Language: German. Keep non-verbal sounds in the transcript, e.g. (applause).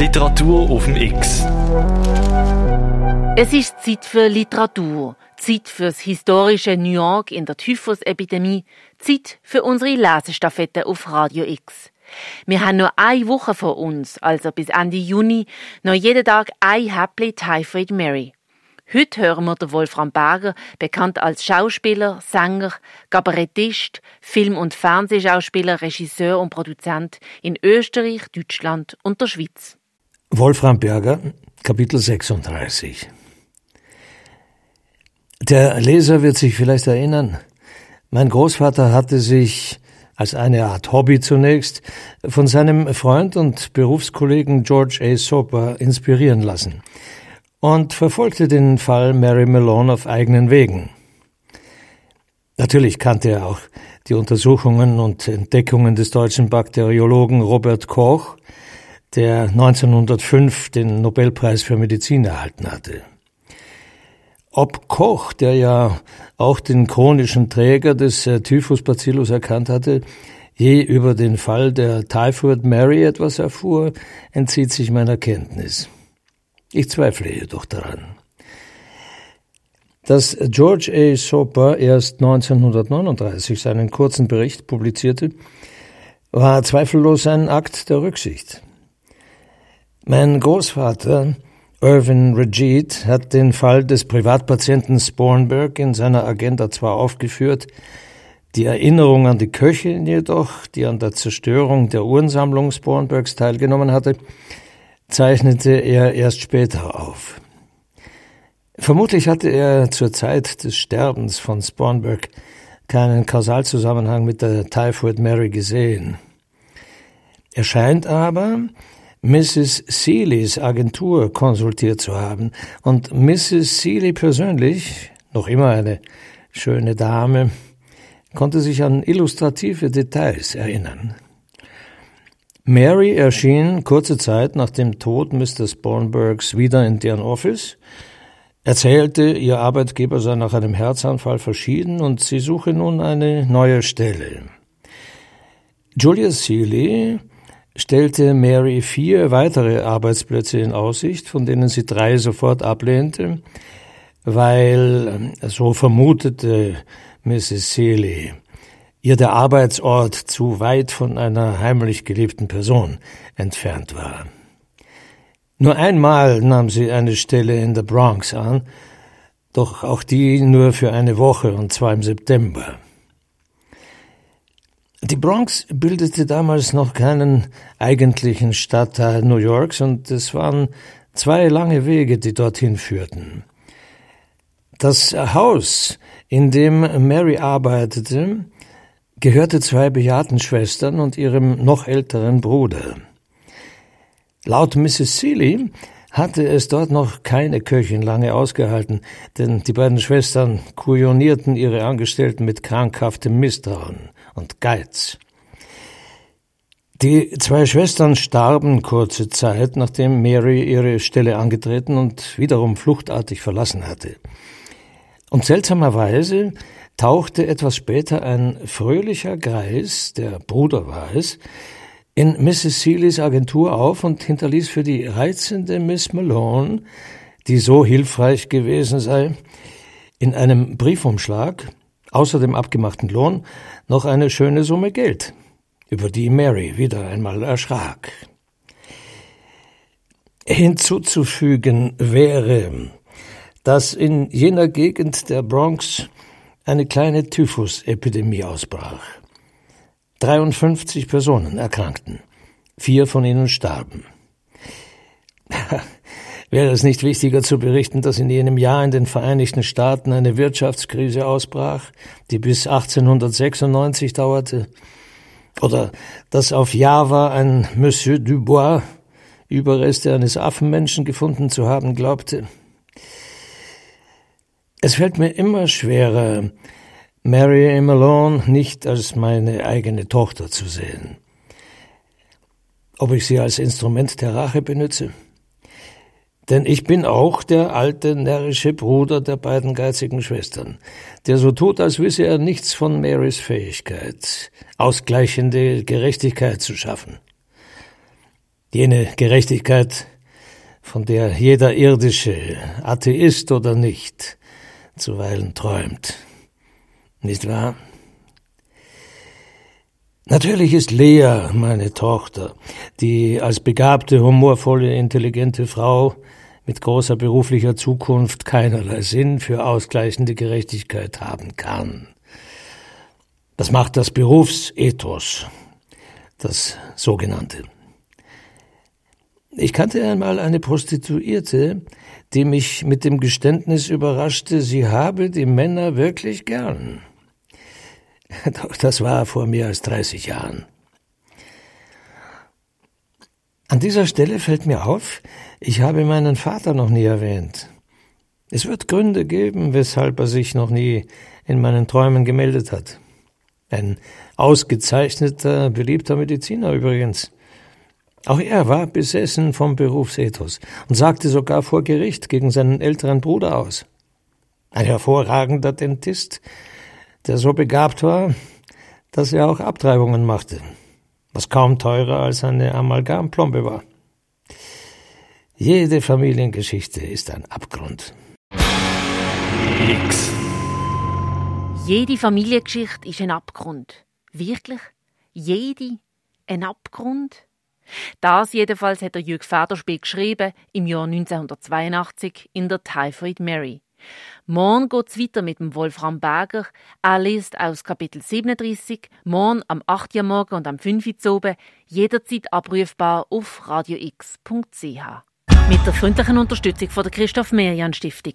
Literatur auf dem X. Es ist Zeit für Literatur, Zeit fürs historische New York in der Typhus-Epidemie, Zeit für unsere Lesestaffette auf Radio X. Wir haben nur eine Woche vor uns, also bis Ende Juni, noch jeden Tag ein Happy Typhoid Mary. Heute hören wir den Wolfram Berger, bekannt als Schauspieler, Sänger, Kabarettist, Film- und Fernsehschauspieler, Regisseur und Produzent in Österreich, Deutschland und der Schweiz. Wolfram Berger, Kapitel 36. Der Leser wird sich vielleicht erinnern, mein Großvater hatte sich als eine Art Hobby zunächst von seinem Freund und Berufskollegen George A. Soper inspirieren lassen und verfolgte den Fall Mary Malone auf eigenen Wegen. Natürlich kannte er auch die Untersuchungen und Entdeckungen des deutschen Bakteriologen Robert Koch, der 1905 den Nobelpreis für Medizin erhalten hatte. Ob Koch, der ja auch den chronischen Träger des äh, Typhusbacillus erkannt hatte, je über den Fall der Typhoid Mary etwas erfuhr, entzieht sich meiner Kenntnis. Ich zweifle jedoch daran. Dass George A. Soper erst 1939 seinen kurzen Bericht publizierte, war zweifellos ein Akt der Rücksicht. Mein Großvater, Irvin Regid, hat den Fall des Privatpatienten Spornberg in seiner Agenda zwar aufgeführt, die Erinnerung an die Köchin jedoch, die an der Zerstörung der Uhrensammlung Spornbergs teilgenommen hatte, zeichnete er erst später auf. Vermutlich hatte er zur Zeit des Sterbens von Spornberg keinen Kausalzusammenhang mit der Typhoid Mary gesehen. Er scheint aber, Mrs. Seeleys Agentur konsultiert zu haben und Mrs. Seeley persönlich, noch immer eine schöne Dame, konnte sich an illustrative Details erinnern. Mary erschien kurze Zeit nach dem Tod Mr. Spornbergs wieder in deren Office, erzählte, ihr Arbeitgeber sei nach einem Herzanfall verschieden und sie suche nun eine neue Stelle. Julia Seeley stellte Mary vier weitere Arbeitsplätze in Aussicht, von denen sie drei sofort ablehnte, weil, so vermutete Mrs. Seeley, ihr der Arbeitsort zu weit von einer heimlich geliebten Person entfernt war. Nur einmal nahm sie eine Stelle in der Bronx an, doch auch die nur für eine Woche und zwar im September. Die Bronx bildete damals noch keinen eigentlichen Stadtteil New Yorks und es waren zwei lange Wege, die dorthin führten. Das Haus, in dem Mary arbeitete, gehörte zwei bejahrten Schwestern und ihrem noch älteren Bruder. Laut Mrs. Seeley hatte es dort noch keine Köchin lange ausgehalten, denn die beiden Schwestern kujonierten ihre Angestellten mit krankhaftem Misstrauen und Geiz. Die zwei Schwestern starben kurze Zeit, nachdem Mary ihre Stelle angetreten und wiederum fluchtartig verlassen hatte. Und seltsamerweise tauchte etwas später ein fröhlicher Greis, der Bruder war es, in Mrs. Seeleys Agentur auf und hinterließ für die reizende Miss Malone, die so hilfreich gewesen sei, in einem Briefumschlag, außer dem abgemachten Lohn, noch eine schöne Summe Geld, über die Mary wieder einmal erschrak. Hinzuzufügen wäre, dass in jener Gegend der Bronx eine kleine Typhusepidemie ausbrach. 53 Personen erkrankten, vier von ihnen starben. Wäre es nicht wichtiger zu berichten, dass in jenem Jahr in den Vereinigten Staaten eine Wirtschaftskrise ausbrach, die bis 1896 dauerte? Oder dass auf Java ein Monsieur Dubois Überreste eines Affenmenschen gefunden zu haben glaubte? Es fällt mir immer schwerer, Mary Malone nicht als meine eigene Tochter zu sehen. Ob ich sie als Instrument der Rache benütze? Denn ich bin auch der alte, närrische Bruder der beiden geizigen Schwestern, der so tut, als wisse er nichts von Marys Fähigkeit, ausgleichende Gerechtigkeit zu schaffen. Jene Gerechtigkeit, von der jeder irdische, Atheist oder nicht, zuweilen träumt. Nicht wahr? Natürlich ist Lea meine Tochter, die als begabte, humorvolle, intelligente Frau mit großer beruflicher Zukunft keinerlei Sinn für ausgleichende Gerechtigkeit haben kann. Das macht das Berufsethos, das sogenannte. Ich kannte einmal eine Prostituierte, die mich mit dem Geständnis überraschte, sie habe die Männer wirklich gern. (laughs) Doch das war vor mehr als 30 Jahren. An dieser Stelle fällt mir auf, ich habe meinen Vater noch nie erwähnt. Es wird Gründe geben, weshalb er sich noch nie in meinen Träumen gemeldet hat. Ein ausgezeichneter, beliebter Mediziner übrigens. Auch er war besessen vom Berufsethos und sagte sogar vor Gericht gegen seinen älteren Bruder aus. Ein hervorragender Dentist, der so begabt war, dass er auch Abtreibungen machte, was kaum teurer als eine Amalgamplombe war. Jede Familiengeschichte ist ein Abgrund. X. Jede Familiengeschichte ist ein Abgrund. Wirklich? Jede ein Abgrund? Das jedenfalls hat der Jürg Federspiel geschrieben im Jahr 1982 in der Typhoid Mary. Morgen geht's weiter mit dem Wolfram Berger. Er liest aus Kapitel 37, morgen am 8. Uhr morgen und am 5. Uhr jederzeit abrufbar auf radiox.ch. Mit der freundlichen Unterstützung von der Christoph Merian Stiftung.